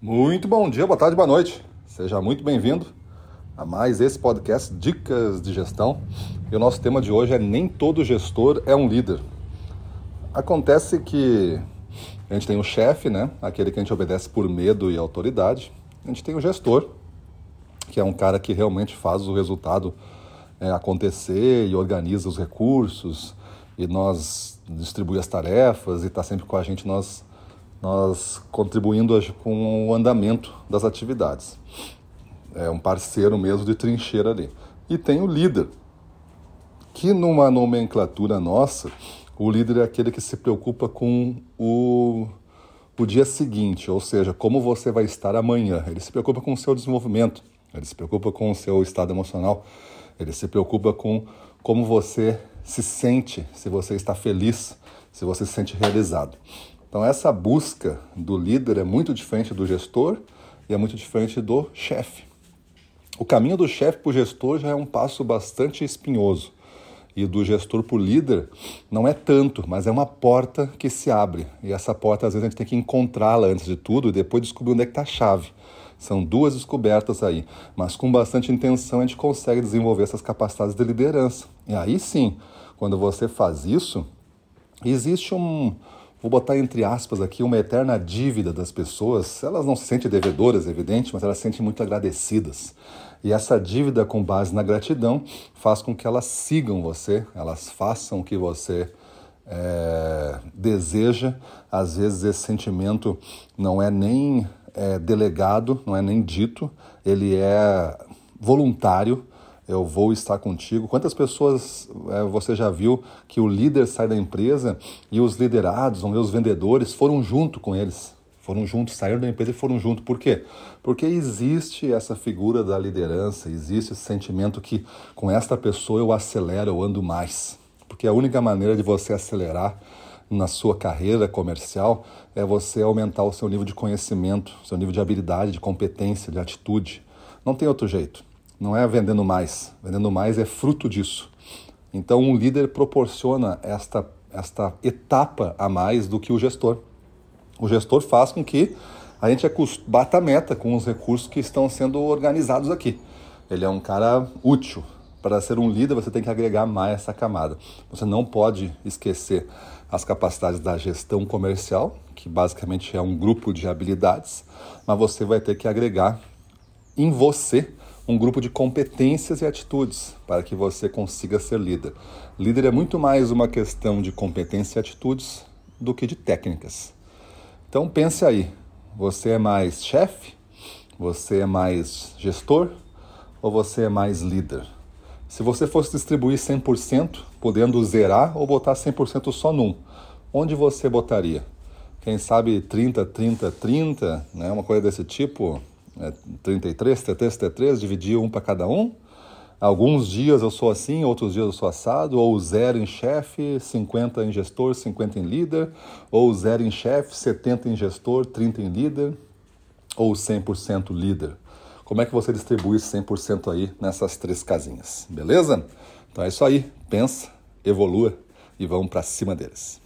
Muito bom dia, boa tarde, boa noite. Seja muito bem-vindo a mais esse podcast Dicas de Gestão. E o nosso tema de hoje é Nem todo gestor é um líder. Acontece que a gente tem o chefe, né? Aquele que a gente obedece por medo e autoridade. A gente tem o gestor, que é um cara que realmente faz o resultado é, acontecer e organiza os recursos e nós distribui as tarefas e está sempre com a gente nós nós contribuindo com o andamento das atividades. É um parceiro mesmo de trincheira ali. E tem o líder, que numa nomenclatura nossa, o líder é aquele que se preocupa com o, o dia seguinte, ou seja, como você vai estar amanhã. Ele se preocupa com o seu desenvolvimento, ele se preocupa com o seu estado emocional, ele se preocupa com como você se sente, se você está feliz, se você se sente realizado. Então, essa busca do líder é muito diferente do gestor e é muito diferente do chefe. O caminho do chefe para o gestor já é um passo bastante espinhoso. E do gestor para o líder não é tanto, mas é uma porta que se abre. E essa porta, às vezes, a gente tem que encontrá-la antes de tudo e depois descobrir onde é que está a chave. São duas descobertas aí, mas com bastante intenção a gente consegue desenvolver essas capacidades de liderança. E aí sim, quando você faz isso, existe um, vou botar entre aspas aqui, uma eterna dívida das pessoas. Elas não se sentem devedoras, evidente, mas elas se sentem muito agradecidas. E essa dívida com base na gratidão faz com que elas sigam você, elas façam o que você é, deseja. Às vezes esse sentimento não é nem é, delegado, não é nem dito, ele é voluntário eu vou estar contigo. Quantas pessoas é, você já viu que o líder sai da empresa e os liderados, os vendedores, foram junto com eles? Foram juntos, saíram da empresa e foram junto. Por quê? Porque existe essa figura da liderança, existe esse sentimento que com esta pessoa eu acelero, eu ando mais. Porque a única maneira de você acelerar na sua carreira comercial é você aumentar o seu nível de conhecimento, seu nível de habilidade, de competência, de atitude. Não tem outro jeito não é vendendo mais. Vendendo mais é fruto disso. Então, um líder proporciona esta, esta etapa a mais do que o gestor. O gestor faz com que a gente bata a meta com os recursos que estão sendo organizados aqui. Ele é um cara útil. Para ser um líder, você tem que agregar mais essa camada. Você não pode esquecer as capacidades da gestão comercial, que basicamente é um grupo de habilidades, mas você vai ter que agregar em você um grupo de competências e atitudes para que você consiga ser líder. Líder é muito mais uma questão de competência e atitudes do que de técnicas. Então pense aí, você é mais chefe? Você é mais gestor? Ou você é mais líder? Se você fosse distribuir 100%, podendo zerar ou botar 100% só num, onde você botaria? Quem sabe 30, 30, 30, né? uma coisa desse tipo, é, 33, 33, 33, dividir um para cada um. Alguns dias eu sou assim, outros dias eu sou assado, ou zero em chefe, 50 em gestor, 50 em líder, ou zero em chefe, 70 em gestor, 30 em líder, ou 100% líder. Como é que você distribui 100% aí nessas três casinhas, beleza? Então é isso aí, pensa, evolua e vamos para cima deles.